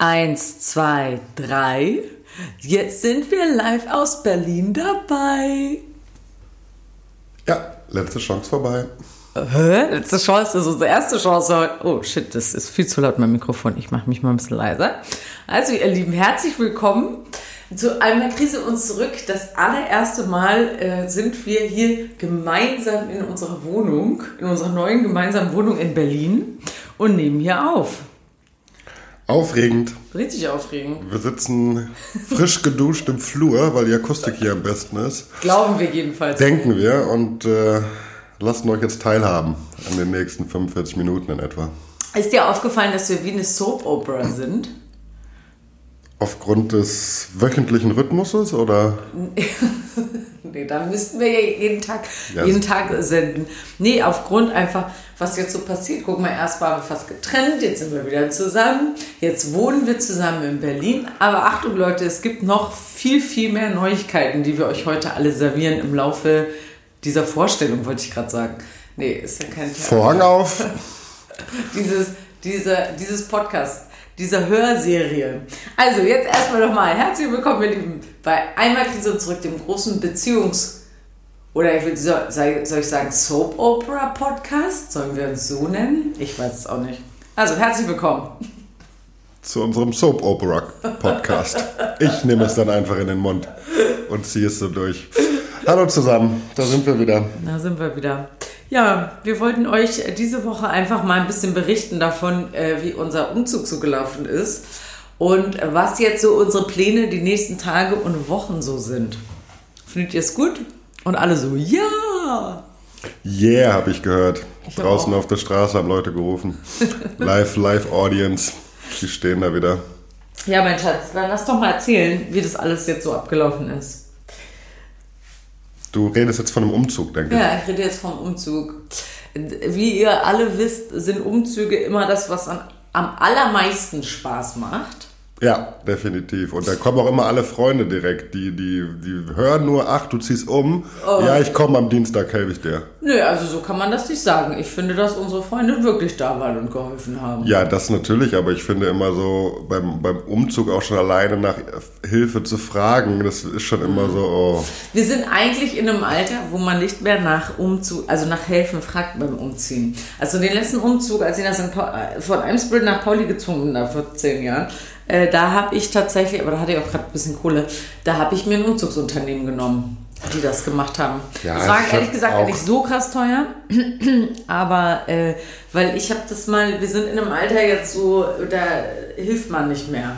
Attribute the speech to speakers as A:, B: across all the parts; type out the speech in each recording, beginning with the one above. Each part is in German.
A: Eins, zwei, drei. Jetzt sind wir live aus Berlin dabei.
B: Ja, letzte Chance vorbei.
A: Hä? Letzte Chance, das ist unsere erste Chance heute. Oh shit, das ist viel zu laut, mein Mikrofon. Ich mache mich mal ein bisschen leiser. Also, ihr Lieben, herzlich willkommen zu einmal Krise uns zurück. Das allererste Mal äh, sind wir hier gemeinsam in unserer Wohnung, in unserer neuen gemeinsamen Wohnung in Berlin und nehmen hier auf.
B: Aufregend.
A: Richtig aufregend.
B: Wir sitzen frisch geduscht im Flur, weil die Akustik hier am besten ist.
A: Glauben wir jedenfalls.
B: Denken wir und äh, lassen euch jetzt teilhaben an den nächsten 45 Minuten in etwa.
A: Ist dir aufgefallen, dass wir wie eine Soap Opera sind?
B: Aufgrund des wöchentlichen Rhythmuses oder?
A: nee, da müssten wir ja jeden Tag,
B: Ja.
A: jeden Tag senden. Nee, aufgrund einfach, was jetzt so passiert. Guck mal, erst waren wir fast getrennt, jetzt sind wir wieder zusammen. Jetzt wohnen wir zusammen in Berlin. Aber Achtung, Leute, es gibt noch viel, viel mehr Neuigkeiten, die wir euch heute alle servieren im Laufe dieser Vorstellung, wollte ich gerade sagen. Nee, ist ja kein
B: Vorhang auf.
A: dieses, dieser, dieses Podcast, dieser Hörserie. Also, jetzt erstmal nochmal herzlich willkommen, ihr Lieben, bei Einmal Krise zurück, dem großen Beziehungs- oder ich will, soll, soll ich sagen Soap Opera Podcast? Sollen wir uns so nennen? Ich weiß es auch nicht. Also, herzlich willkommen.
B: zu unserem Soap Opera Podcast. Ich nehme es dann einfach in den Mund und ziehe es so durch. Hallo zusammen, da sind wir wieder.
A: Da sind wir wieder. Ja, wir wollten euch diese Woche einfach mal ein bisschen berichten davon, äh, wie unser Umzug so gelaufen ist und was jetzt so unsere Pläne die nächsten Tage und Wochen so sind. Findet ihr es gut? Und alle so, ja!
B: Yeah, habe ich gehört.
A: Ich
B: Draußen auf der Straße haben Leute gerufen. Live, live Audience. Die stehen da wieder.
A: Ja, mein Schatz, dann lass doch mal erzählen, wie das alles jetzt so abgelaufen ist.
B: Du redest jetzt von einem Umzug, denke ich.
A: Ja, ich rede jetzt vom Umzug. Wie ihr alle wisst, sind Umzüge immer das, was an, am allermeisten Spaß macht.
B: Ja, definitiv. Und da kommen auch immer alle Freunde direkt, die, die, die hören nur, ach, du ziehst um.
A: Oh.
B: Ja, ich komme am Dienstag, helfe ich dir.
A: Nö, also so kann man das nicht sagen. Ich finde, dass unsere Freunde wirklich da waren und geholfen haben.
B: Ja, das natürlich, aber ich finde immer so beim, beim Umzug auch schon alleine nach Hilfe zu fragen, das ist schon immer so, oh.
A: Wir sind eigentlich in einem Alter, wo man nicht mehr nach Umzug, also nach Helfen fragt beim Umziehen. Also den letzten Umzug, als ich nach St. Paul, äh, von Eimsbüttel nach Pauli gezogen bin, da vor zehn Jahren, äh, da habe ich tatsächlich, aber da hatte ich auch gerade ein bisschen Kohle, da habe ich mir ein Umzugsunternehmen genommen, die das gemacht haben.
B: Ja,
A: das war
B: ich
A: ehrlich gesagt
B: auch-
A: nicht so krass teuer, aber äh, weil ich habe das mal, wir sind in einem Alter jetzt so, da hilft man nicht mehr.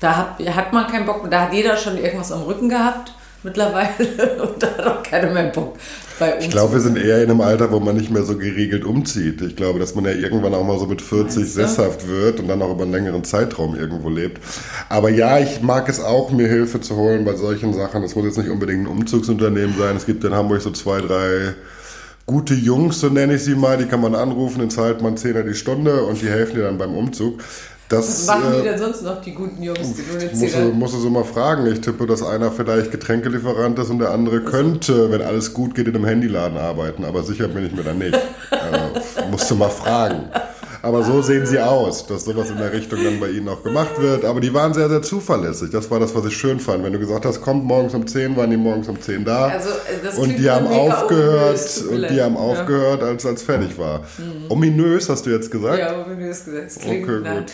A: Da hat, hat man keinen Bock, da hat jeder schon irgendwas am Rücken gehabt mittlerweile und da hat auch keiner mehr Bock bei uns.
B: Ich glaube, wir sind eher in einem Alter, wo man nicht mehr so geregelt umzieht. Ich glaube, dass man ja irgendwann auch mal so mit 40
A: Meinst du?
B: sesshaft wird und dann auch über einen längeren Zeitraum irgendwo lebt. Aber ja, ich mag es auch, mir Hilfe zu holen bei solchen Sachen. Es muss jetzt nicht unbedingt ein Umzugsunternehmen sein. Es gibt in Hamburg so zwei, drei gute Jungs, so nenne ich sie mal, die kann man anrufen, dann zahlt man 10er die Stunde und die helfen dir dann beim Umzug. Das,
A: Was machen die
B: äh,
A: denn sonst noch, die guten Jungs, die du
B: Musst du, musst du so mal fragen. Ich tippe, dass einer vielleicht Getränkelieferant ist und der andere könnte, wenn alles gut geht, in einem Handyladen arbeiten. Aber sicher bin ich mir da nicht. äh, musst du mal fragen. Aber so sehen sie aus, dass sowas in der Richtung dann bei ihnen auch gemacht wird. Aber die waren sehr, sehr zuverlässig. Das war das, was ich schön fand. Wenn du gesagt hast, kommt morgens um 10, waren die morgens um 10 da.
A: Also, äh, das
B: und die haben aufgehört,
A: ominös,
B: und die haben aufgehört, als als fertig war. Ominös, hast du jetzt gesagt?
A: Ja, das gesagt hast, klingt
B: Okay,
A: nach-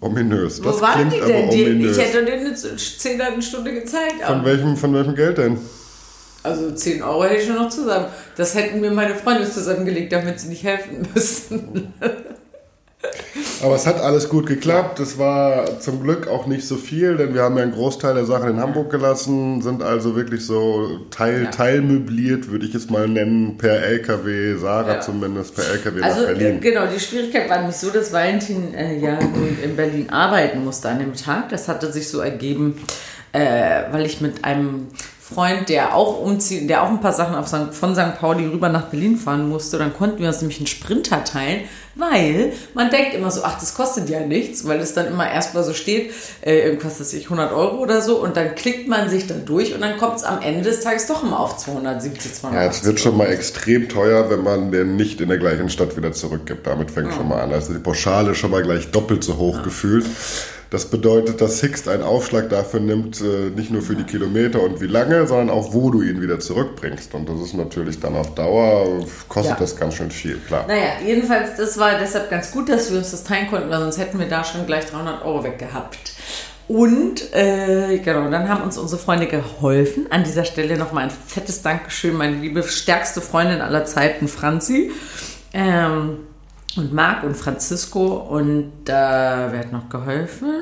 B: Ominös.
A: Wo
B: Das
A: waren
B: klingt
A: die denn? Die, ich hätte denen eine Zehner eine Stunde gezeigt.
B: Von welchem, von welchem Geld denn?
A: also 10 Euro hätte ich schon noch zusammen. Das hätten mir meine Freunde zusammengelegt, damit sie nicht helfen müssen.
B: Aber es hat alles gut geklappt. Es war zum Glück auch nicht so viel, denn wir haben ja einen Großteil der Sachen in Hamburg gelassen, sind also wirklich so teil,
A: Ja.
B: teilmöbliert, würde ich es mal nennen, per LKW, Sarah
A: Ja.
B: zumindest, per LKW
A: Also
B: nach
A: äh,
B: Berlin.
A: genau, die Schwierigkeit war nämlich so, dass Valentin äh, ja in Berlin arbeiten musste an dem Tag. Das hatte sich so ergeben, äh, weil ich mit einem Freund, der auch umziehen, der auch ein paar Sachen St. von St. Pauli rüber nach Berlin fahren musste, dann konnten wir uns nämlich einen Sprinter teilen, weil man denkt immer so, ach, das kostet ja nichts, weil es dann immer erstmal so steht, äh, irgendwas weiß ich, 100 Euro oder so und dann klickt man sich da durch und dann kommt es am Ende des Tages doch immer auf 270, 280
B: Ja, es wird schon mal extrem teuer, wenn man den nicht in der gleichen Stadt wieder zurückgibt. Damit fängt schon mal an. Also die Pauschale schon mal gleich doppelt so hoch gefühlt. Das bedeutet, dass Sixt einen Aufschlag dafür nimmt, äh, nicht nur für die Kilometer und wie lange, sondern auch, wo du ihn wieder zurückbringst. Und das ist natürlich dann auf Dauer, kostet ja. das ganz schön viel, klar.
A: Naja, jedenfalls, das war deshalb ganz gut, dass wir uns das teilen konnten, weil sonst hätten wir da schon gleich 300 Euro weggehabt. Und äh, genau, dann haben uns unsere Freunde geholfen. An dieser Stelle nochmal ein fettes Dankeschön, meine liebe stärkste Freundin aller Zeiten, Franzi. Ähm, und Marc und Francisco. Und äh, wer hat noch geholfen?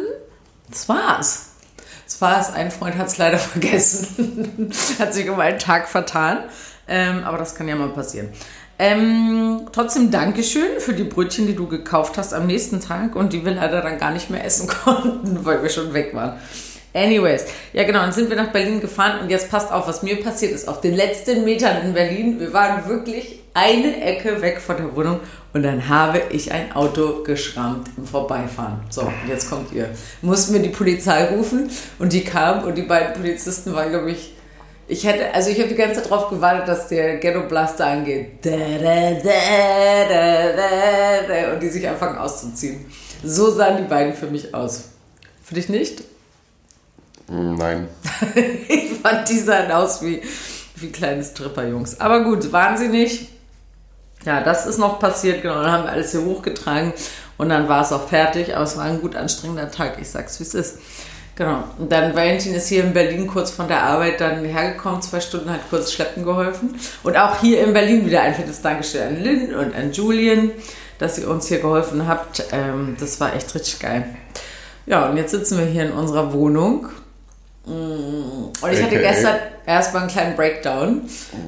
A: Das war's. Das war's. Ein Freund hat es leider vergessen. hat sich um einen Tag vertan. Ähm, aber das kann ja mal passieren. Ähm, trotzdem Dankeschön für die Brötchen, die du gekauft hast am nächsten Tag und die wir leider dann gar nicht mehr essen konnten, weil wir schon weg waren. Anyways, ja genau, dann sind wir nach Berlin gefahren und jetzt passt auf, was mir passiert ist. Auf den letzten Metern in Berlin, wir waren wirklich eine Ecke weg von der Wohnung und dann habe ich ein Auto geschrammt im Vorbeifahren. So, jetzt kommt ihr. Mussten wir die Polizei rufen und die kam und die beiden Polizisten waren, glaube ich, ich hätte, also ich habe die ganze Zeit darauf gewartet, dass der Ghetto Blaster angeht. Und die sich anfangen auszuziehen. So sahen die beiden für mich aus. Für dich nicht?
B: Nein.
A: ich fand die sahen aus wie, wie kleine Stripperjungs. Aber gut, waren sie nicht. Ja, das ist noch passiert, genau. Dann haben wir alles hier hochgetragen und dann war es auch fertig. Aber es war ein gut anstrengender Tag. Ich sag's, wie es ist. Genau. Und dann Valentin ist hier in Berlin kurz von der Arbeit dann hergekommen, zwei Stunden hat kurz schleppen geholfen. Und auch hier in Berlin wieder ein fettes Dankeschön an Lynn und an Julian, dass ihr uns hier geholfen habt. Ähm, das war echt richtig geil. Ja, und jetzt sitzen wir hier in unserer Wohnung. Mm, und ich hatte gestern erstmal einen kleinen Breakdown.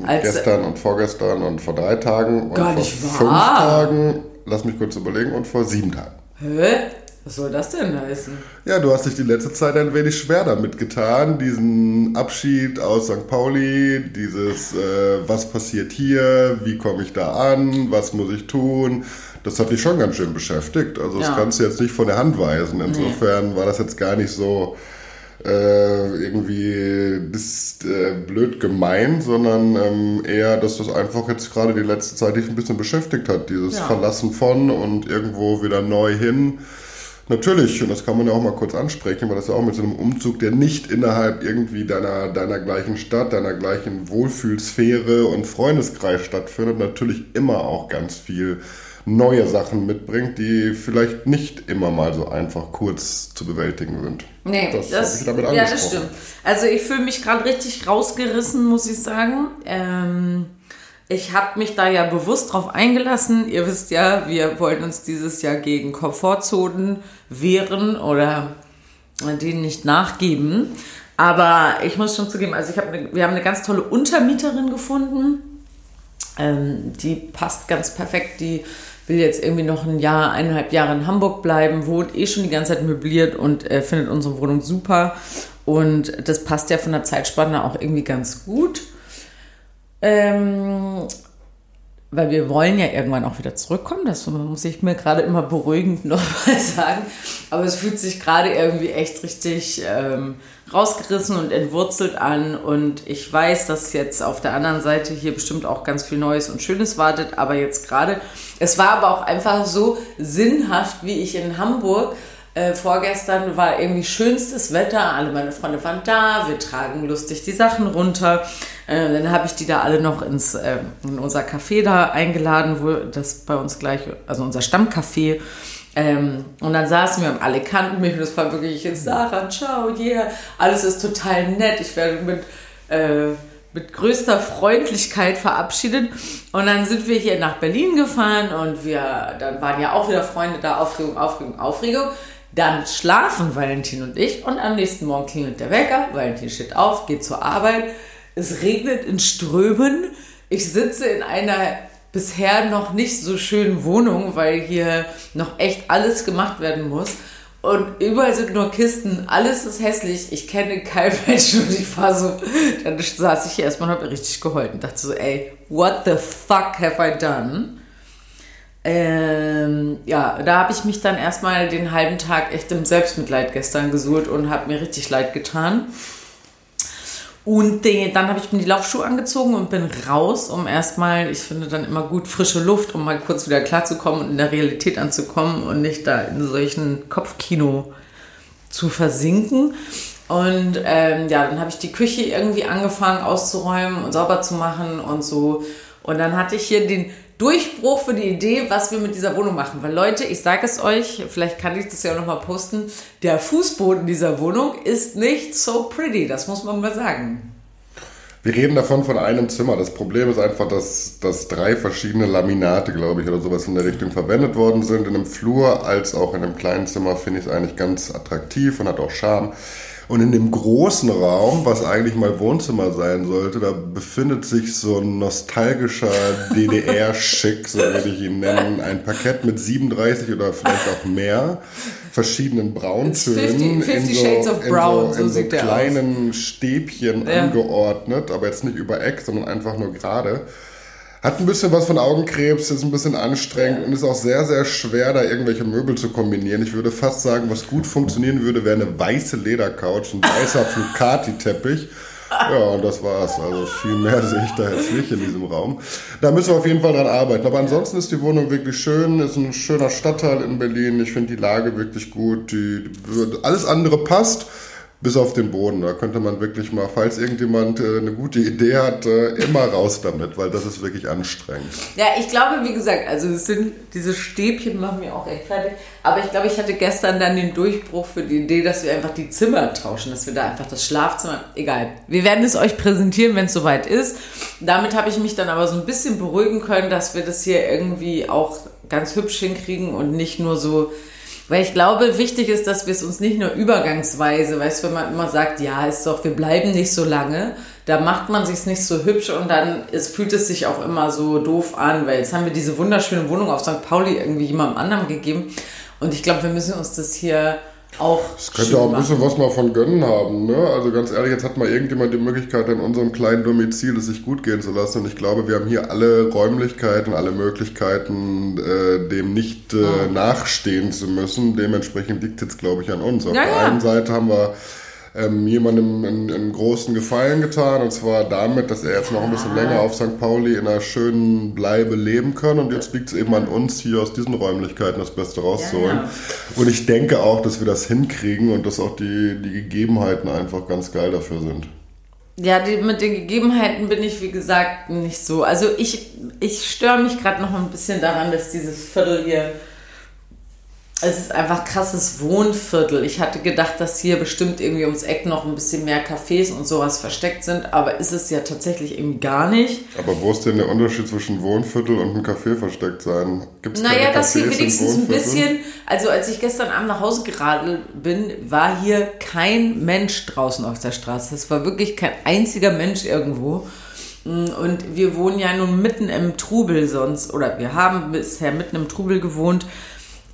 B: gestern und vorgestern und vor drei Tagen und
A: vor
B: fünf Tagen, lass mich kurz überlegen, und vor sieben Tagen.
A: Hä? Was soll das denn heißen?
B: Ja, du hast dich die letzte Zeit ein wenig schwer damit getan, diesen Abschied aus St. Pauli, dieses, äh, was passiert hier, wie komme ich da an, was muss ich tun. Das hat dich schon ganz schön beschäftigt. Also das kannst du jetzt nicht von der Hand weisen. Insofern war das jetzt gar nicht so äh, irgendwie das, äh, blöd gemeint, sondern ähm, eher, dass das einfach jetzt gerade die letzte Zeit dich ein bisschen beschäftigt hat. Dieses ja. Verlassen von und irgendwo wieder neu hin. Natürlich, und das kann man ja auch mal kurz ansprechen, weil das ja auch mit so einem Umzug, der nicht innerhalb irgendwie deiner, deiner gleichen Stadt, deiner gleichen Wohlfühlsphäre und Freundeskreis stattfindet, natürlich immer auch ganz viel neue Sachen mitbringt, die vielleicht nicht immer mal so einfach kurz zu bewältigen sind.
A: Nee, das, das, ich damit ja, das stimmt. Also ich fühle mich gerade richtig rausgerissen, muss ich sagen. Ähm ich habe mich da ja bewusst drauf eingelassen. Ihr wisst ja, wir wollten uns dieses Jahr gegen Komfortzonen wehren oder denen nicht nachgeben. Aber ich muss schon zugeben, also ich hab eine, wir haben eine ganz tolle Untermieterin gefunden. Ähm, die passt ganz perfekt. Die will jetzt irgendwie noch ein Jahr, eineinhalb Jahre in Hamburg bleiben, wohnt eh schon die ganze Zeit möbliert und äh, findet unsere Wohnung super. Und das passt ja von der Zeitspanne auch irgendwie ganz gut. Ähm, weil wir wollen ja irgendwann auch wieder zurückkommen. Das muss ich mir gerade immer beruhigend nochmal sagen. Aber es fühlt sich gerade irgendwie echt richtig ähm, rausgerissen und entwurzelt an. Und ich weiß, dass jetzt auf der anderen Seite hier bestimmt auch ganz viel Neues und Schönes wartet. Aber jetzt gerade, es war aber auch einfach so sinnhaft, wie ich in Hamburg äh, vorgestern war irgendwie schönstes Wetter, alle meine Freunde waren da, wir tragen lustig die Sachen runter. Äh, dann habe ich die da alle noch ins, äh, in unser Café da eingeladen, wo das bei uns gleich, also unser Stammcafé. Ähm, und dann saßen wir und alle kannten mich und das war wirklich jetzt Sarah, ciao, yeah, alles ist total nett. Ich werde mit, äh, mit größter Freundlichkeit verabschiedet. Und dann sind wir hier nach Berlin gefahren und wir, dann waren ja auch wieder Freunde da, Aufregung, Aufregung, Aufregung. Dann schlafen Valentin und ich und am nächsten Morgen klingelt der Wecker. Valentin steht auf, geht zur Arbeit. Es regnet in Strömen. Ich sitze in einer bisher noch nicht so schönen Wohnung, weil hier noch echt alles gemacht werden muss. Und überall sind nur Kisten, alles ist hässlich, ich kenne keinen Menschen und ich war so, dann saß ich hier erstmal und habe richtig geheult und dachte so, ey, what the fuck have I done? Ähm, ja, da habe ich mich dann erstmal den halben Tag echt im Selbstmitleid gestern gesuhlt und habe mir richtig leid getan. Und den, dann habe ich mir die Laufschuhe angezogen und bin raus, um erstmal, ich finde dann immer gut frische Luft, um mal kurz wieder klarzukommen und in der Realität anzukommen und nicht da in solchen Kopfkino zu versinken. Und ähm, ja, dann habe ich die Küche irgendwie angefangen auszuräumen und sauber zu machen und so. Und dann hatte ich hier den Durchbruch für die Idee, was wir mit dieser Wohnung machen. Weil Leute, ich sage es euch, vielleicht kann ich das ja auch nochmal posten, der Fußboden dieser Wohnung ist nicht so pretty, das muss man mal sagen.
B: Wir reden davon von einem Zimmer. Das Problem ist einfach, dass, dass drei verschiedene Laminate, glaube ich, oder sowas in der Richtung verwendet worden sind. In einem Flur als auch in einem kleinen Zimmer finde ich es eigentlich ganz attraktiv und hat auch Charme. Und in dem großen Raum, was eigentlich mal Wohnzimmer sein sollte, da befindet sich so ein nostalgischer DDR-Schick, so würde ich ihn nennen. Ein Parkett mit 37 oder vielleicht auch mehr verschiedenen Brauntönen 50, 50 in so, Brown, in so, in so, so kleinen Stäbchen ja. angeordnet, aber jetzt nicht über Eck, sondern einfach nur gerade. Hat ein bisschen was von Augenkrebs, ist ein bisschen anstrengend und ist auch sehr, sehr schwer, da irgendwelche Möbel zu kombinieren. Ich würde fast sagen, was gut funktionieren würde, wäre eine weiße Ledercouch, ein weißer Flucati-Teppich. Ja, und das war's. Also viel mehr sehe ich da jetzt nicht in diesem Raum. Da müssen wir auf jeden Fall dran arbeiten. Aber ansonsten ist die Wohnung wirklich schön, ist ein schöner Stadtteil in Berlin. Ich finde die Lage wirklich gut. Die, alles andere passt bis auf den Boden. Da könnte man wirklich mal, falls irgendjemand äh, eine gute Idee hat, äh, immer raus damit, weil das ist wirklich anstrengend.
A: Ja, ich glaube, wie gesagt, also es sind diese Stäbchen machen mir auch echt fertig. Aber ich glaube, ich hatte gestern dann den Durchbruch für die Idee, dass wir einfach die Zimmer tauschen, dass wir da einfach das Schlafzimmer, egal. Wir werden es euch präsentieren, wenn es soweit ist. Damit habe ich mich dann aber so ein bisschen beruhigen können, dass wir das hier irgendwie auch ganz hübsch hinkriegen und nicht nur so weil ich glaube, wichtig ist, dass wir es uns nicht nur übergangsweise, weißt du, wenn man immer sagt, ja, ist doch, wir bleiben nicht so lange, da macht man sich's nicht so hübsch und dann es fühlt es sich auch immer so doof an, weil jetzt haben wir diese wunderschöne Wohnung auf St. Pauli irgendwie jemandem anderem gegeben und ich glaube, wir müssen uns das hier auch.
B: Es könnte auch ein bisschen was mal von gönnen haben, ne? Also ganz ehrlich, jetzt hat mal irgendjemand die Möglichkeit, in unserem kleinen Domizil es sich gut gehen zu lassen. Und ich glaube, wir haben hier alle Räumlichkeiten, alle Möglichkeiten, äh, dem nicht äh, oh. nachstehen zu müssen. Dementsprechend liegt jetzt, glaube ich, an uns. Auf ja, der ja. einen Seite haben wir ähm, jemandem einen, einen, großen Gefallen getan. Und zwar damit, dass er jetzt noch ein bisschen länger auf St. Pauli in einer schönen Bleibe leben kann. Und jetzt liegt es eben an uns, hier aus diesen Räumlichkeiten das Beste rauszuholen. Ja, ja. Und ich denke auch, dass wir das hinkriegen und dass auch die, die Gegebenheiten einfach ganz geil dafür sind.
A: Ja, die, mit den Gegebenheiten bin ich, wie gesagt, nicht so. Also ich, ich störe mich gerade noch ein bisschen daran, dass dieses Viertel hier es ist einfach krasses Wohnviertel. Ich hatte gedacht, dass hier bestimmt irgendwie ums Eck noch ein bisschen mehr Cafés und sowas versteckt sind, aber ist es ja tatsächlich eben gar nicht.
B: Aber wo ist denn der Unterschied zwischen Wohnviertel und einem Café versteckt sein?
A: Gibt es Naja, dass hier wenigstens ein bisschen, also als ich gestern Abend nach Hause geradelt bin, war hier kein Mensch draußen auf der Straße. Es war wirklich kein einziger Mensch irgendwo. Und wir wohnen ja nun mitten im Trubel sonst, oder wir haben bisher mitten im Trubel gewohnt.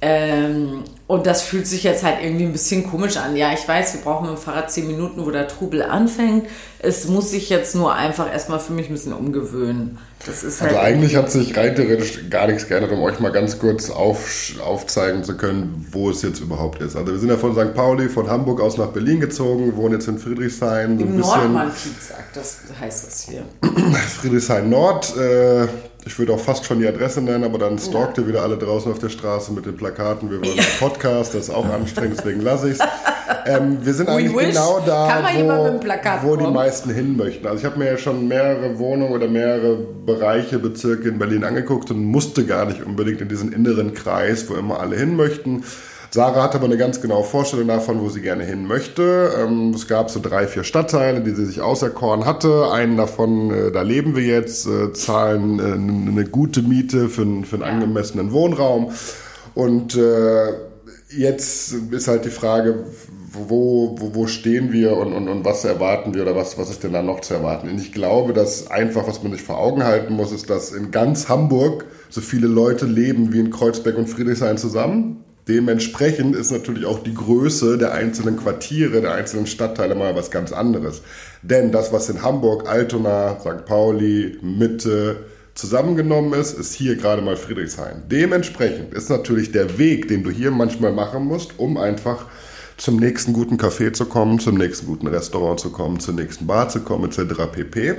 A: Ähm, und das fühlt sich jetzt halt irgendwie ein bisschen komisch an. Ja, ich weiß, wir brauchen mit dem Fahrrad zehn Minuten, wo der Trubel anfängt. Es muss sich jetzt nur einfach erstmal für mich ein bisschen umgewöhnen.
B: Das ist halt also eigentlich hat sich rein theoretisch gar nichts geändert, um euch mal ganz kurz auf, aufzeigen zu können, wo es jetzt überhaupt ist. Also wir sind ja von St. Pauli, von Hamburg aus nach Berlin gezogen, wohnen jetzt in Friedrichshain.
A: Im Nordmann-Kiez, das heißt das hier.
B: Friedrichshain Nord. Äh, ich würde auch fast schon die Adresse nennen, aber dann stalkt ihr wieder alle draußen auf der Straße mit den Plakaten. Wir wollen einen Podcast, das ist auch anstrengend, deswegen lasse ich es. Ähm, wir sind eigentlich genau da, wo, wo die meisten hin möchten. Also ich habe mir ja schon mehrere Wohnungen oder mehrere Bereiche, Bezirke in Berlin angeguckt und musste gar nicht unbedingt in diesen inneren Kreis, wo immer alle hin möchten. Sarah hat aber eine ganz genaue Vorstellung davon, wo sie gerne hin möchte. Ähm, es gab so drei, vier Stadtteile, die sie sich auserkoren hatte. Einen davon, äh, da leben wir jetzt, äh, zahlen äh, eine gute Miete für, für einen angemessenen Wohnraum. Und jetzt ist halt die Frage, wo, wo, wo stehen wir und, und, und was erwarten wir oder was, was ist denn da noch zu erwarten? Und ich glaube, dass einfach, was man sich vor Augen halten muss, ist, dass in ganz Hamburg so viele Leute leben wie in Kreuzberg und Friedrichshain zusammen. Dementsprechend ist natürlich auch die Größe der einzelnen Quartiere, der einzelnen Stadtteile mal was ganz anderes. Denn das, was in Hamburg, Altona, St. Pauli, Mitte zusammengenommen ist, ist hier gerade mal Friedrichshain. Dementsprechend ist natürlich der Weg, den du hier manchmal machen musst, um einfach zum nächsten guten Café zu kommen, zum nächsten guten Restaurant zu kommen, zur nächsten Bar zu kommen, etc. pp.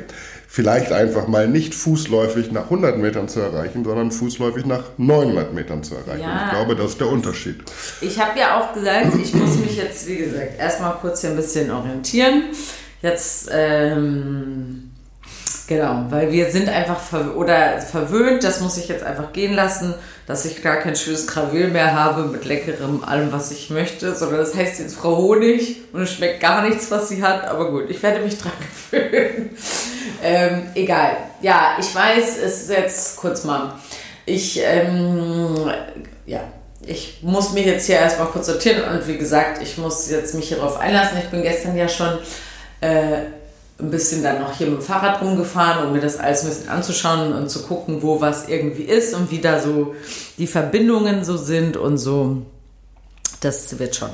B: Vielleicht einfach mal nicht fußläufig nach 100 Metern zu erreichen, sondern fußläufig nach 900 Metern zu erreichen.
A: Ja.
B: Ich glaube, das ist der Unterschied.
A: Ich habe ja auch gesagt, ich muss mich jetzt, wie gesagt, erstmal kurz hier ein bisschen orientieren. Jetzt, ähm, genau, weil wir sind einfach ver oder verwöhnt, das muss ich jetzt einfach gehen lassen, dass ich gar kein schönes Krawil mehr habe mit leckerem allem, was ich möchte, sondern das heißt jetzt Frau Honig und es schmeckt gar nichts, was sie hat, aber gut, ich werde mich dran gewöhnen. Ähm, egal. Ja, ich weiß, es ist jetzt kurz mal. Ich, ähm, ja, ich muss mich jetzt hier erstmal kurz sortieren und wie gesagt, ich muss jetzt mich hierauf einlassen. Ich bin gestern ja schon äh, ein bisschen dann noch hier mit dem Fahrrad rumgefahren, um mir das alles ein bisschen anzuschauen und zu gucken, wo was irgendwie ist und wie da so die Verbindungen so sind und so. Das wird schon.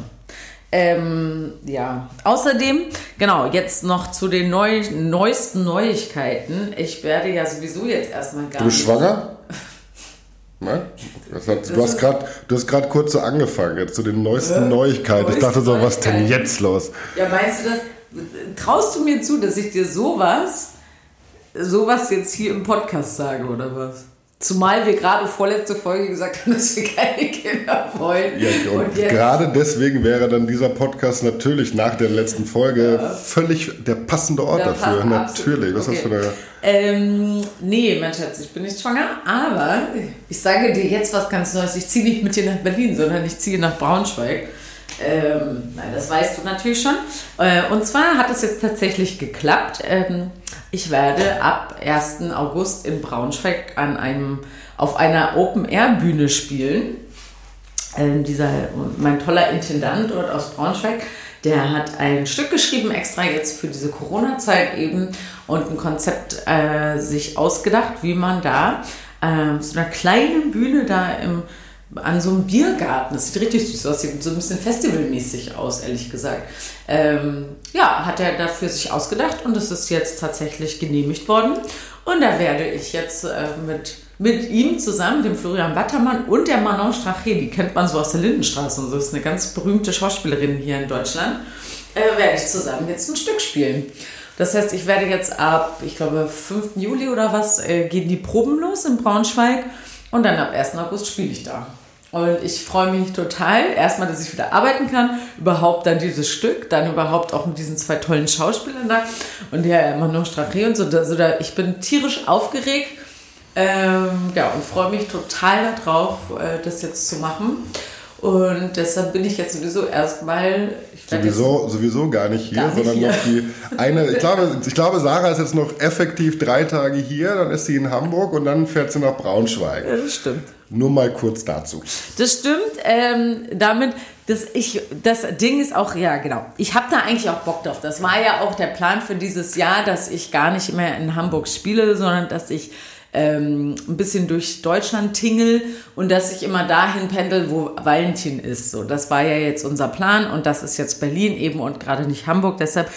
A: Ähm, ja, außerdem, genau, jetzt noch zu den neu, neuesten Neuigkeiten. Ich werde ja sowieso jetzt erstmal gar
B: Du bist
A: nicht.
B: schwanger? Das hat, du hast gerade du hast gerade kurz so angefangen, jetzt zu den neuesten Neuigkeiten. Ich dachte so, was denn jetzt los?
A: Ja, meinst du das? Traust du mir zu, dass ich dir sowas, sowas jetzt hier im Podcast sage oder was? Zumal wir gerade vorletzte Folge gesagt haben, dass wir keine Kinder wollen.
B: Ja, und,
A: und
B: gerade deswegen wäre dann dieser Podcast natürlich nach der letzten Folge völlig der passende Ort
A: Ja,
B: dafür. Natürlich. Was
A: absolut.
B: hast du da?
A: ähm, nee, mein Schatz, ich bin nicht schwanger, aber ich sage dir jetzt was ganz Neues. Ich ziehe nicht mit dir nach Berlin, sondern ich ziehe nach Braunschweig. Ähm, das weißt du natürlich schon. Äh, und zwar hat es jetzt tatsächlich geklappt. Ähm, ich werde ab 1. August in Braunschweig an einem, auf einer Open-Air-Bühne spielen. Ähm, dieser, mein toller Intendant dort aus Braunschweig, der hat ein Stück geschrieben, extra jetzt für diese Corona-Zeit eben und ein Konzept äh, sich ausgedacht, wie man da äh, so einer kleinen Bühne da im, an so einem Biergarten, das sieht richtig süß aus, sieht so ein bisschen festivalmäßig aus, ehrlich gesagt. Ähm, ja, hat er dafür sich ausgedacht und es ist jetzt tatsächlich genehmigt worden. Und da werde ich jetzt äh, mit, mit ihm zusammen, dem Florian Battermann und der Manon Strache, die kennt man so aus der Lindenstraße und so, ist eine ganz berühmte Schauspielerin hier in Deutschland, äh, werde ich zusammen jetzt ein Stück spielen. Das heißt, ich werde jetzt ab, ich glaube, 5. Juli oder was, äh, gehen die Proben los in Braunschweig und dann ab 1. August spiele ich da. Und ich freue mich total, erstmal, dass ich wieder arbeiten kann, überhaupt dann dieses Stück, dann überhaupt auch mit diesen zwei tollen Schauspielern da und der Manon Strache und so. Also da, ich bin tierisch aufgeregt ähm, ja, und freue mich total darauf, äh, das jetzt zu machen. Und deshalb bin ich jetzt sowieso erstmal. ich werde jetzt-
B: Sowieso, sowieso gar nicht hier,
A: Gar nicht
B: sondern
A: hier.
B: noch die eine. Ich glaube, ich glaube, Sarah ist jetzt noch effektiv drei Tage hier, dann ist sie in Hamburg und dann fährt sie nach Braunschweig.
A: Ja, das stimmt.
B: Nur mal kurz dazu.
A: Das stimmt. Ähm, damit, dass ich, das Ding ist auch, ja, genau. Ich habe da eigentlich auch Bock drauf. Das war ja auch der Plan für dieses Jahr, dass ich gar nicht mehr in Hamburg spiele, sondern dass ich ähm, ein bisschen durch Deutschland tingle und dass ich immer dahin pendel, wo Valentin ist. So, das war ja jetzt unser Plan und das ist jetzt Berlin eben und gerade nicht Hamburg. Deshalb,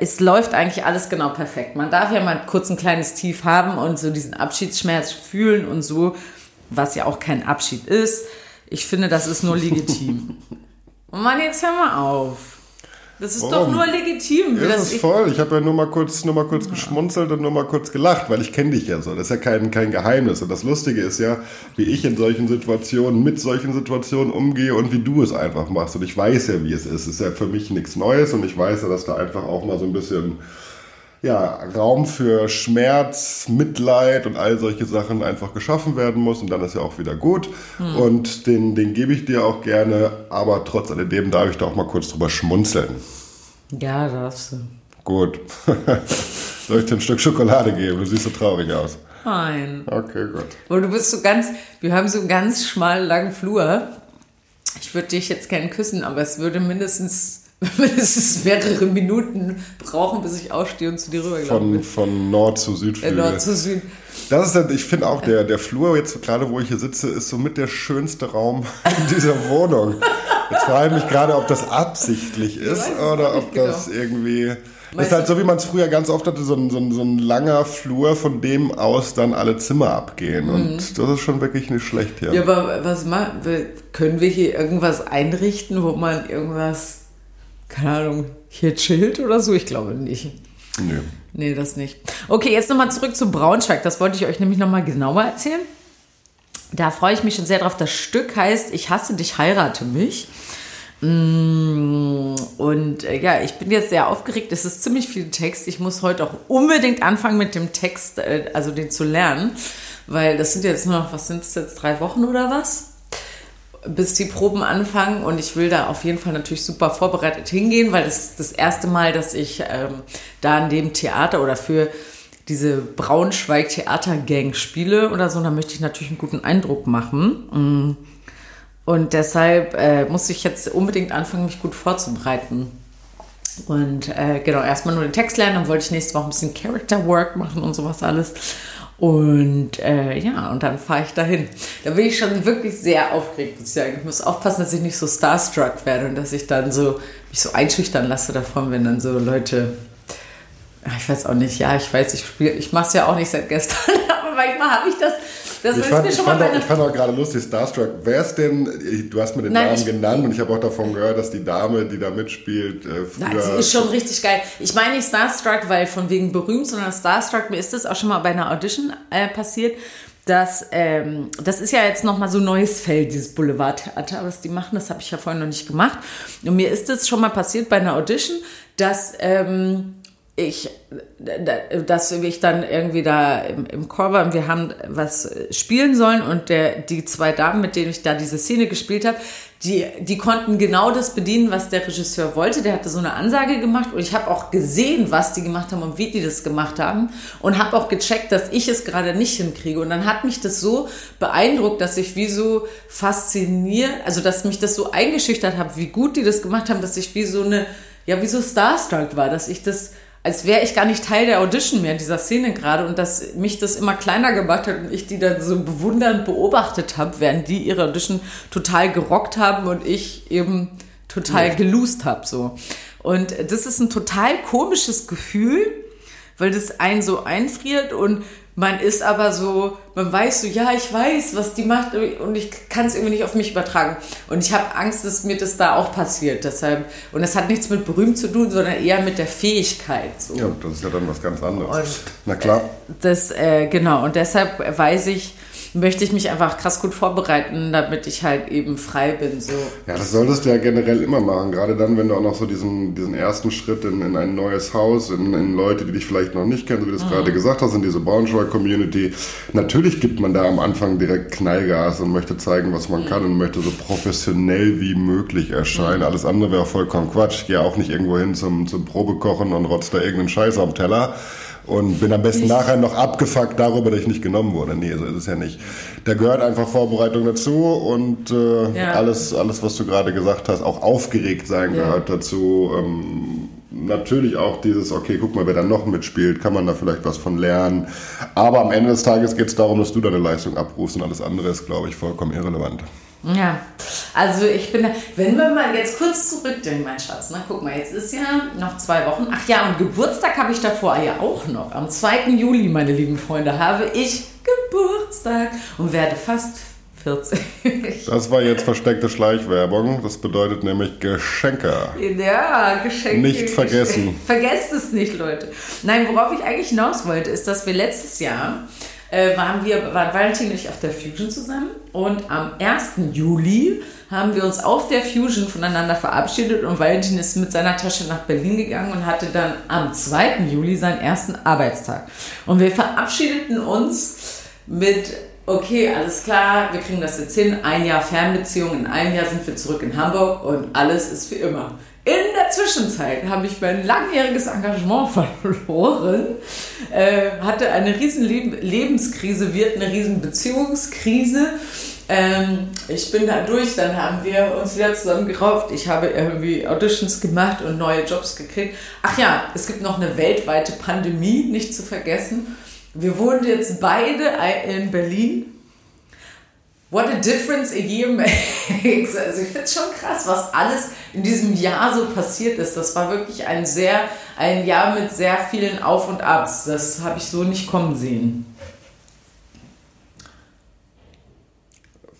A: es läuft eigentlich alles genau perfekt. Man darf ja mal kurz ein kleines Tief haben und so diesen Abschiedsschmerz fühlen und so, was ja auch kein Abschied ist. Ich finde, das ist nur legitim. Und Mann, jetzt hör mal auf. Das ist doch
B: Warum?
A: nur legitim.
B: Ja, ist
A: ich-
B: voll. Ich habe ja nur mal kurz, nur mal kurz geschmunzelt und nur mal kurz gelacht, weil ich kenne dich ja so. Das ist ja kein, kein Geheimnis. Und das Lustige ist ja, wie ich in solchen Situationen, mit solchen Situationen umgehe und wie du es einfach machst. Und ich weiß ja, wie es ist. Es ist ja für mich nichts Neues und ich weiß ja, dass da einfach auch mal so ein bisschen ja, Raum für Schmerz, Mitleid und all solche Sachen einfach geschaffen werden muss und dann ist ja auch wieder gut. Und den, den gebe ich dir auch gerne, aber trotz alledem darf ich da auch mal kurz drüber schmunzeln.
A: Ja, darfst du.
B: Gut. Soll ich dir ein Stück Schokolade geben? Du siehst so traurig aus.
A: Nein.
B: Okay, gut.
A: Aber du bist so ganz, wir haben so einen ganz schmal langen Flur. Ich würde dich jetzt gerne küssen, aber es würde mindestens, mindestens mehrere Minuten brauchen, bis ich aufstehe und zu dir rübergelaufen
B: Von,
A: bin.
B: von Nord zu Süd.
A: Äh, Nord zu Süd.
B: Das ist, ja- ich finde auch, der, der Flur, jetzt gerade wo ich hier sitze, ist somit der schönste Raum in dieser Wohnung. Jetzt frage ich mich gerade, ob das absichtlich ist
A: es
B: oder ob das
A: genau.
B: irgendwie. Das ist halt so, wie man es früher ganz oft hatte, so ein, so, ein, so ein langer Flur, von dem aus dann alle Zimmer abgehen. Und mhm. das ist schon wirklich nicht schlecht
A: hier. Ja, aber was machen Können wir hier irgendwas einrichten, wo man irgendwas, keine Ahnung, hier chillt oder so? Ich glaube nicht.
B: Nö.
A: Nee, das nicht. Okay, jetzt nochmal zurück zu Braunschweig. Das wollte ich euch nämlich nochmal genauer erzählen. Da freue ich mich schon sehr drauf. Das Stück heißt Ich hasse dich, heirate mich. Mm, und äh, ja, ich bin jetzt sehr aufgeregt. Es ist ziemlich viel Text. Ich muss heute auch unbedingt anfangen mit dem Text, äh, also den zu lernen, weil das sind jetzt nur noch, was sind es jetzt, drei Wochen oder was? Bis die Proben anfangen und ich will da auf jeden Fall natürlich super vorbereitet hingehen, weil das ist das erste Mal, dass ich ähm, da in dem Theater oder für diese Braunschweig-Theater-Gang spiele oder so. Da möchte ich natürlich einen guten Eindruck machen. Mm. Und deshalb äh, muss ich jetzt unbedingt anfangen, mich gut vorzubereiten. Und äh, genau, erstmal nur den Text lernen, dann wollte ich nächste Woche ein bisschen Character Work machen und sowas alles. Und äh, ja, und dann fahre ich dahin. Da bin ich schon wirklich sehr aufgeregt, muss ich sagen. Ich muss aufpassen, dass ich nicht so starstruck werde und dass ich dann so mich so einschüchtern lasse davon, wenn dann so Leute, ich weiß auch nicht, ja, ich weiß, ich spiele, ich mache es ja auch nicht seit gestern, aber manchmal habe ich das das
B: ich, fand, ich, fand auch, ich fand auch gerade lustig, Starstruck. Wer ist denn, du hast mir den Nein, Namen genannt und ich habe auch davon gehört, dass die Dame, die da mitspielt, äh,
A: früher... Nein, sie ist schon richtig geil. Ich meine nicht Starstruck, weil von wegen berühmt, sondern Starstruck, mir ist das auch schon mal bei einer Audition äh, passiert, dass, ähm, das ist ja jetzt nochmal so ein neues Feld, dieses Boulevardtheater, was die machen, das habe ich ja vorhin noch nicht gemacht. Und mir ist das schon mal passiert bei einer Audition, dass... Ähm, ich, dass ich dann irgendwie da im, im Chor war und wir haben was spielen sollen und der, die zwei Damen, mit denen ich da diese Szene gespielt habe, die, die konnten genau das bedienen, was der Regisseur wollte. Der hatte so eine Ansage gemacht und ich habe auch gesehen, was die gemacht haben und wie die das gemacht haben und habe auch gecheckt, dass ich es gerade nicht hinkriege. Und dann hat mich das so beeindruckt, dass ich wie so fasziniert, also dass mich das so eingeschüchtert habe, wie gut die das gemacht haben, dass ich wie so eine, ja, wie so starstruck war, dass ich das als wäre ich gar nicht Teil der Audition mehr, dieser Szene gerade und dass mich das immer kleiner gemacht hat und ich die dann so bewundernd beobachtet habe, während die ihre Audition total gerockt haben und ich eben total ja. geloost habe so. Und das ist ein total komisches Gefühl, weil das einen so einfriert und man ist aber so, man weiß so, ja, ich weiß, was die macht und ich kann es irgendwie nicht auf mich übertragen. Und ich habe Angst, dass mir das da auch passiert. Deshalb, und das hat nichts mit berühmt zu tun, sondern eher mit der Fähigkeit. So.
B: Ja, das ist ja dann was ganz anderes. Und Na klar.
A: Das, äh, genau, und deshalb weiß ich, möchte ich mich einfach krass gut vorbereiten, damit ich halt eben frei bin. So.
B: Ja, das solltest du ja generell immer machen. Gerade dann, wenn du auch noch so diesen, diesen ersten Schritt in, in ein neues Haus, in, in Leute, die dich vielleicht noch nicht kennen, so wie du es mhm. gerade gesagt hast, in diese Braunschweig-Community. Natürlich gibt man da am Anfang direkt Knallgas und möchte zeigen, was man mhm. kann und möchte so professionell wie möglich erscheinen. Mhm. Alles andere wäre vollkommen Quatsch. Ich gehe auch nicht irgendwo hin zum, zum Probekochen und rotzt da irgendeinen Scheiß am Teller und bin am besten nachher noch abgefuckt darüber, dass ich nicht genommen wurde. Nee, so ist es ja nicht. Da gehört einfach Vorbereitung dazu und äh, ja. alles, alles, was du gerade gesagt hast, auch aufgeregt sein ja. gehört dazu. Ähm, natürlich auch dieses, okay, guck mal, wer da noch mitspielt, kann man da vielleicht was von lernen. Aber am Ende des Tages geht es darum, dass du deine Leistung abrufst und alles andere ist, glaube ich, vollkommen irrelevant.
A: Ja, also ich bin, wenn wir mal jetzt kurz zurückdenken, mein Schatz, ne? guck mal, jetzt ist ja noch zwei Wochen. Ach ja, und Geburtstag habe ich davor ja auch noch. Am 2. Juli, meine lieben Freunde, habe ich Geburtstag und werde fast 40.
B: Das war jetzt versteckte Schleichwerbung. Das bedeutet nämlich Geschenke.
A: Ja, Geschenke.
B: Nicht vergessen.
A: Vergesst es nicht, Leute. Nein, worauf ich eigentlich hinaus wollte, ist, dass wir letztes Jahr äh, waren wir, waren Valentin und ich auf der Fusion zusammen und am 1. Juli haben wir uns auf der Fusion voneinander verabschiedet und Valentin ist mit seiner Tasche nach Berlin gegangen und hatte dann am 2. Juli seinen ersten Arbeitstag. Und wir verabschiedeten uns mit okay, alles klar, wir kriegen das jetzt hin, ein Jahr Fernbeziehung, in einem Jahr sind wir zurück in Hamburg und alles ist wie immer. In der Zwischenzeit habe ich mein langjähriges Engagement verloren, äh, hatte eine riesen Lebenskrise, wird eine riesen Beziehungskrise. Ähm, ich bin da durch, dann haben wir uns wieder zusammengerauft. Ich habe irgendwie Auditions gemacht und neue Jobs gekriegt. Ach ja, es gibt noch eine weltweite Pandemie, nicht zu vergessen. Wir wohnen jetzt beide in Berlin What a difference a year makes. Also ich finde es schon krass, was alles in diesem Jahr so passiert ist. Das war wirklich ein sehr, ein Jahr mit sehr vielen Auf und Abs. Das habe ich so nicht kommen sehen.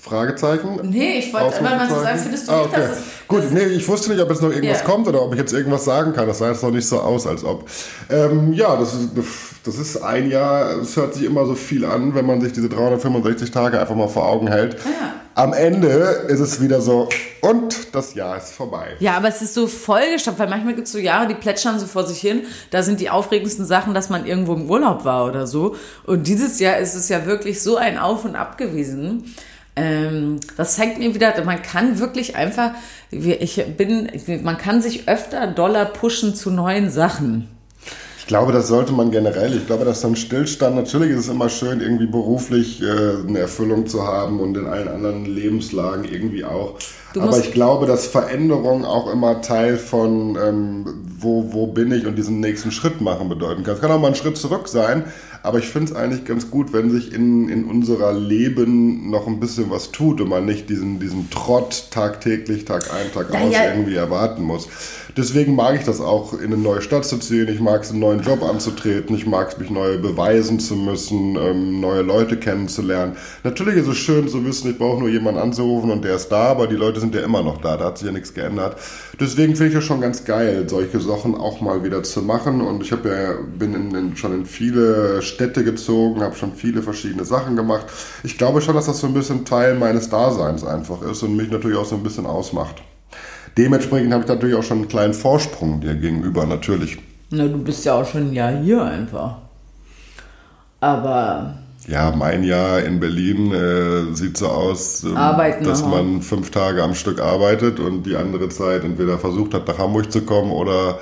B: Fragezeichen?
A: Nee, ich wollte einfach mal so sagen, findest du
B: ah,
A: nicht,
B: okay.
A: dass es...
B: Gut, nee, ich wusste nicht, ob jetzt noch irgendwas
A: Ja.
B: kommt oder ob ich jetzt irgendwas sagen kann. Das sah jetzt noch nicht so aus, als ob. Ähm, ja, das ist, das ist ein Jahr, es hört sich immer so viel an, wenn man sich diese 365 Tage einfach mal vor Augen hält.
A: Ja.
B: Am Ende ist es wieder so, und das Jahr ist vorbei.
A: Ja, aber es ist so vollgestopft, weil manchmal gibt es so Jahre, die plätschern so vor sich hin. Da sind die aufregendsten Sachen, dass man irgendwo im Urlaub war oder so. Und dieses Jahr ist es ja wirklich so ein Auf und Ab gewesen. Ähm, das zeigt mir wieder, man kann wirklich einfach, ich bin, man kann sich öfter Dollar pushen zu neuen Sachen.
B: Ich glaube, das sollte man generell. Ich glaube, dass so ein Stillstand, natürlich ist es immer schön, irgendwie beruflich äh, eine Erfüllung zu haben und in allen anderen Lebenslagen irgendwie auch.
A: Du
B: Aber ich glaube, dass Veränderung auch immer Teil von, ähm, wo, wo bin ich und diesen nächsten Schritt machen bedeuten kann. Es kann auch mal ein Schritt zurück sein, aber ich finde es eigentlich ganz gut, wenn sich in, in unserer Leben noch ein bisschen was tut und man nicht diesen, diesen Trott tagtäglich, Tag ein, Tag
A: Ja,
B: aus
A: ja.
B: irgendwie erwarten muss. Deswegen mag ich das auch, in eine neue Stadt zu ziehen. Ich mag es, einen neuen Job anzutreten. Ich mag es, mich neu beweisen zu müssen, ähm, neue Leute kennenzulernen. Natürlich ist es schön zu wissen, ich brauche nur jemanden anzurufen und der ist da, aber die Leute sind ja immer noch da. Da hat sich ja nichts geändert. Deswegen finde ich das schon ganz geil, solche Sachen auch mal wieder zu machen. Und ich habe ja, bin in, in, schon in viele Städte gezogen, habe schon viele verschiedene Sachen gemacht. Ich glaube schon, dass das so ein bisschen Teil meines Daseins einfach ist und mich natürlich auch so ein bisschen ausmacht. Dementsprechend habe ich natürlich auch schon einen kleinen Vorsprung dir gegenüber, natürlich.
A: Na, du bist ja auch schon ein Jahr hier einfach. Aber
B: Ja, mein Jahr in Berlin äh, sieht so aus, ähm, dass
A: aha.
B: man fünf Tage am Stück arbeitet und die andere Zeit entweder versucht hat, nach Hamburg zu kommen oder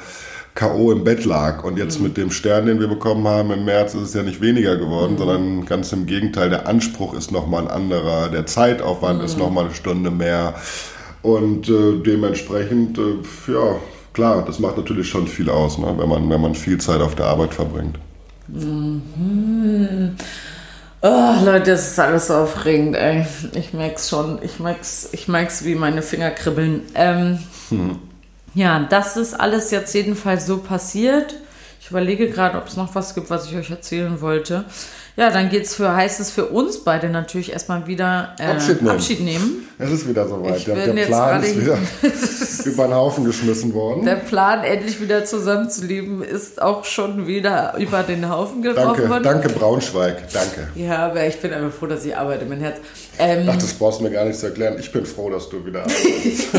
B: K.O. im Bett lag. Und jetzt
A: Mhm.
B: mit dem Stern, den wir bekommen haben im März, ist es ja nicht weniger
A: Mhm.
B: geworden, sondern ganz im Gegenteil, der Anspruch ist nochmal ein anderer, der Zeitaufwand
A: Mhm.
B: ist nochmal eine Stunde mehr. Und äh, dementsprechend, äh, ja, klar, das macht natürlich schon viel aus, ne, wenn, man, wenn man viel Zeit auf der Arbeit verbringt.
A: Oh, Leute, das ist alles so aufregend, ey. Ich merk's schon. Ich merk's, ich merk's, wie meine Finger kribbeln. Ähm, Ja, das ist alles jetzt jedenfalls so passiert. Ich überlege gerade, ob es noch was gibt, was ich euch erzählen wollte. Ja, dann geht's für, heißt es für uns beide natürlich erstmal wieder äh,
B: Abschied nehmen.
A: Abschied nehmen.
B: Es ist wieder soweit.
A: Ich
B: Der,
A: bin
B: der
A: jetzt
B: Plan ist wieder über den Haufen geschmissen worden.
A: Der Plan, endlich wieder zusammenzuleben, ist auch schon wieder über den Haufen geworfen
B: Danke,
A: worden.
B: danke Braunschweig, danke.
A: Ja, aber ich bin einfach froh, dass ich arbeite, mein Herz. Ähm,
B: Ach, das brauchst du mir gar nicht zu erklären. Ich bin froh, dass du wieder arbeitest.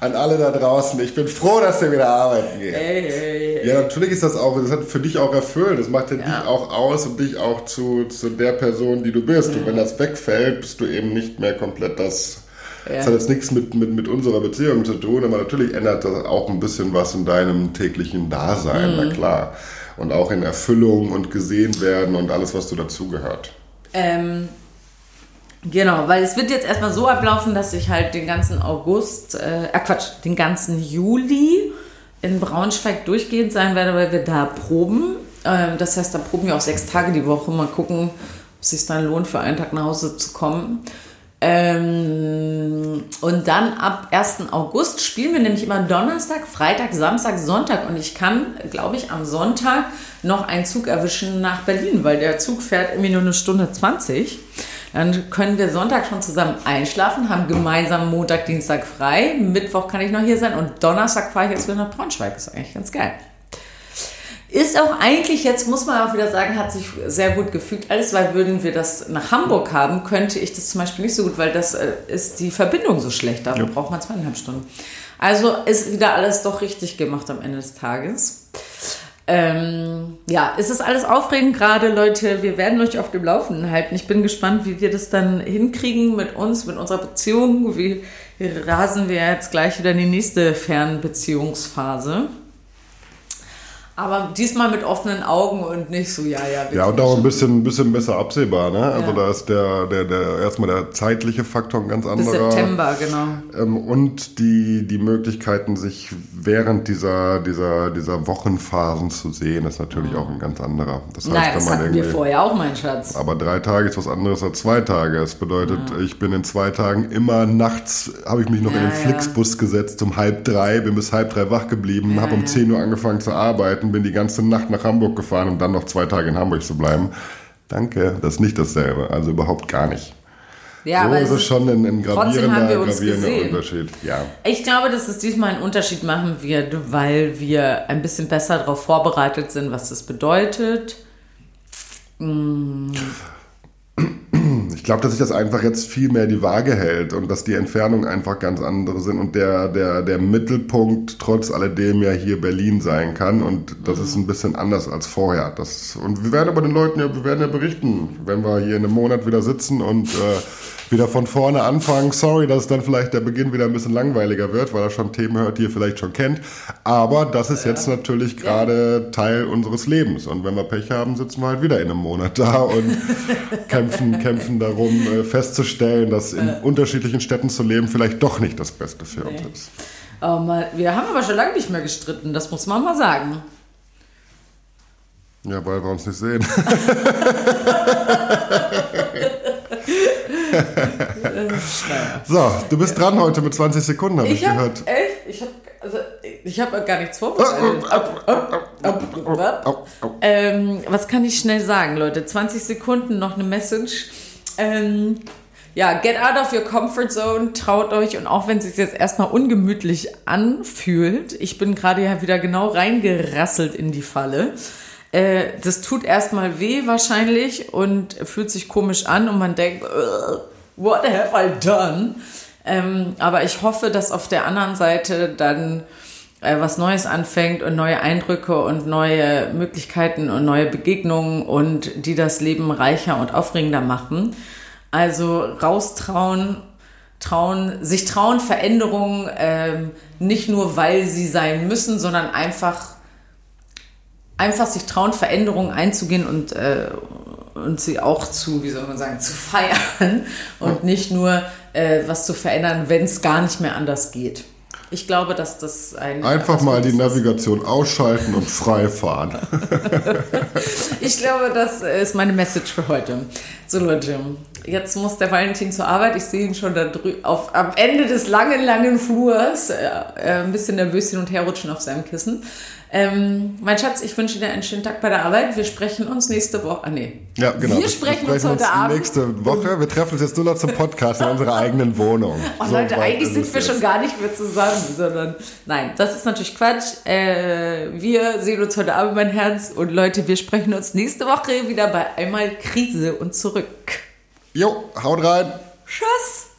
B: An alle da draußen, ich bin froh, dass ihr wieder arbeiten geht.
A: hey, hey.
B: Ja, natürlich ist das auch, das hat für dich auch erfüllt. Das macht ja,
A: Ja.
B: dich auch aus und dich auch zu, zu der Person, die du bist. Und wenn das wegfällt, bist du eben nicht mehr komplett das.
A: Ja.
B: Das hat jetzt nichts mit, mit, mit unserer Beziehung zu tun, aber natürlich ändert das auch ein bisschen was in deinem täglichen Dasein, na klar. Und auch in Erfüllung und gesehen werden und alles, was so dazugehört.
A: Ähm, genau, weil es wird jetzt erstmal so ablaufen, dass ich halt den ganzen August, äh, äh Quatsch, den ganzen Juli in Braunschweig durchgehend sein werde, weil wir da proben. Ähm, das heißt, da proben wir auch sechs Tage die Woche. Mal gucken, ob es sich dann lohnt, für einen Tag nach Hause zu kommen. Ähm, und dann ab 1. August spielen wir nämlich immer Donnerstag, Freitag, Samstag, Sonntag. Und ich kann, glaube ich, am Sonntag noch einen Zug erwischen nach Berlin, weil der Zug fährt irgendwie nur eine Stunde 20. Dann können wir Sonntag schon zusammen einschlafen, haben gemeinsam Montag, Dienstag frei. Mittwoch kann ich noch hier sein und Donnerstag fahre ich jetzt wieder nach Braunschweig. ist eigentlich ganz geil. Ist auch eigentlich, jetzt muss man auch wieder sagen, hat sich sehr gut gefügt. Alles, weil würden wir das nach Hamburg haben, könnte ich das zum Beispiel nicht so gut, weil das äh, ist die Verbindung so schlecht. Da braucht man zweieinhalb Stunden. Also ist wieder alles doch richtig gemacht am Ende des Tages. Ähm, ja, es ist alles aufregend gerade, Leute. Wir werden euch auf dem Laufenden halten. Ich bin gespannt, wie wir das dann hinkriegen mit uns, mit unserer Beziehung. Wie rasen wir jetzt gleich wieder in die nächste Fernbeziehungsphase. Aber diesmal mit offenen Augen und nicht so, ja, ja.
B: Ja, und auch ein bisschen, bisschen besser absehbar. Ne? Also da ist der, der, der erstmal der zeitliche Faktor ein ganz
A: Bis
B: anderer.
A: September, genau.
B: Ähm, und die, die Möglichkeiten, sich während dieser, dieser, dieser Wochenphasen zu sehen, ist natürlich auch ein ganz anderer. Das heißt,
A: Nein,
B: wenn
A: das hatten wir vorher auch, mein Schatz.
B: Aber drei Tage ist was anderes als zwei Tage. Es bedeutet, ich bin in zwei Tagen immer nachts, habe ich mich noch in
A: Ja,
B: den
A: ja.
B: Flixbus gesetzt um halb drei, bin bis halb drei wach geblieben, habe um
A: ja.
B: 10 Uhr angefangen zu arbeiten, bin die ganze Nacht nach Hamburg gefahren, um dann noch zwei Tage in Hamburg zu bleiben. Danke, das ist nicht dasselbe. Also überhaupt gar nicht.
A: Ja,
B: so
A: aber
B: ist
A: es ist,
B: schon ein, ein
A: trotzdem haben
B: gravierender, gravierender. Unterschied. Ja.
A: ich glaube, dass es diesmal einen Unterschied machen wird, weil wir ein bisschen besser darauf vorbereitet sind, was das bedeutet.
B: Ich glaube, dass sich das einfach jetzt viel mehr die Waage hält und dass die Entfernungen einfach ganz andere sind und der, der, der Mittelpunkt trotz alledem ja hier Berlin sein kann und das ist ein bisschen anders als vorher. Das, und wir werden aber den Leuten ja, wir werden ja berichten, wenn wir hier in einem Monat wieder sitzen und äh, wieder von vorne anfangen. Sorry, dass dann vielleicht der Beginn wieder ein bisschen langweiliger wird, weil er schon Themen hört, die ihr vielleicht schon kennt. Aber das ist jetzt natürlich gerade Teil unseres Lebens. Und wenn wir Pech haben, sitzen wir halt wieder in einem Monat da und kämpfen, kämpfen darum, äh, festzustellen, dass in unterschiedlichen Städten zu leben vielleicht doch nicht das Beste für uns ist.
A: Oh wir haben aber schon lange nicht mehr gestritten, das muss man mal sagen.
B: Ja, weil wir uns nicht sehen. so, du bist dran heute mit 20 Sekunden, habe ich,
A: Ich habe
B: gehört.
A: echt, ich habe also, ich habe gar nichts vorbereitet. ähm, was kann ich schnell sagen, Leute? 20 Sekunden noch eine Message. Ähm, ja, get out of your comfort zone, traut euch und auch wenn es sich jetzt erstmal ungemütlich anfühlt, ich bin gerade ja wieder genau reingerasselt in die Falle. Äh, das tut erstmal weh wahrscheinlich und fühlt sich komisch an und man denkt, "Ugh, what have I done? Ähm, aber ich hoffe, dass auf der anderen Seite dann äh, was Neues anfängt und neue Eindrücke und neue Möglichkeiten und neue Begegnungen und die das Leben reicher und aufregender machen. Also raustrauen, trauen, sich trauen, Veränderungen ähm, nicht nur, weil sie sein müssen, sondern einfach, einfach sich trauen, Veränderungen einzugehen und, äh, und sie auch zu, wie soll man sagen, zu feiern und nicht nur äh, was zu verändern, wenn es gar nicht mehr anders geht. Ich glaube, dass das ein
B: Einfach mal die. Navigation ausschalten und frei fahren.
A: Ich glaube, das ist meine Message für heute. So Leute, jetzt muss der Valentin zur Arbeit. Ich sehe ihn schon da drüben auf am Ende des langen, langen Flurs, äh, äh, ein bisschen nervös hin und her rutschen auf seinem Kissen. Ähm, mein Schatz, ich wünsche dir einen schönen Tag bei der Arbeit. Wir sprechen uns nächste Woche. Ah, nee.
B: Ja, genau.
A: Wir sprechen, uns heute Abend.
B: nächste Woche. Wir treffen uns jetzt nur noch zum Podcast in unserer eigenen Wohnung.
A: Oh,
B: So
A: Leute, eigentlich sind wir
B: jetzt.
A: schon gar nicht mehr zusammen, sondern nein, das ist natürlich Quatsch. Äh, wir sehen uns heute Abend, mein Herz. Und Leute, wir sprechen uns nächste Woche wieder bei einmal Krise und zurück.
B: Jo, haut rein.
A: Tschüss!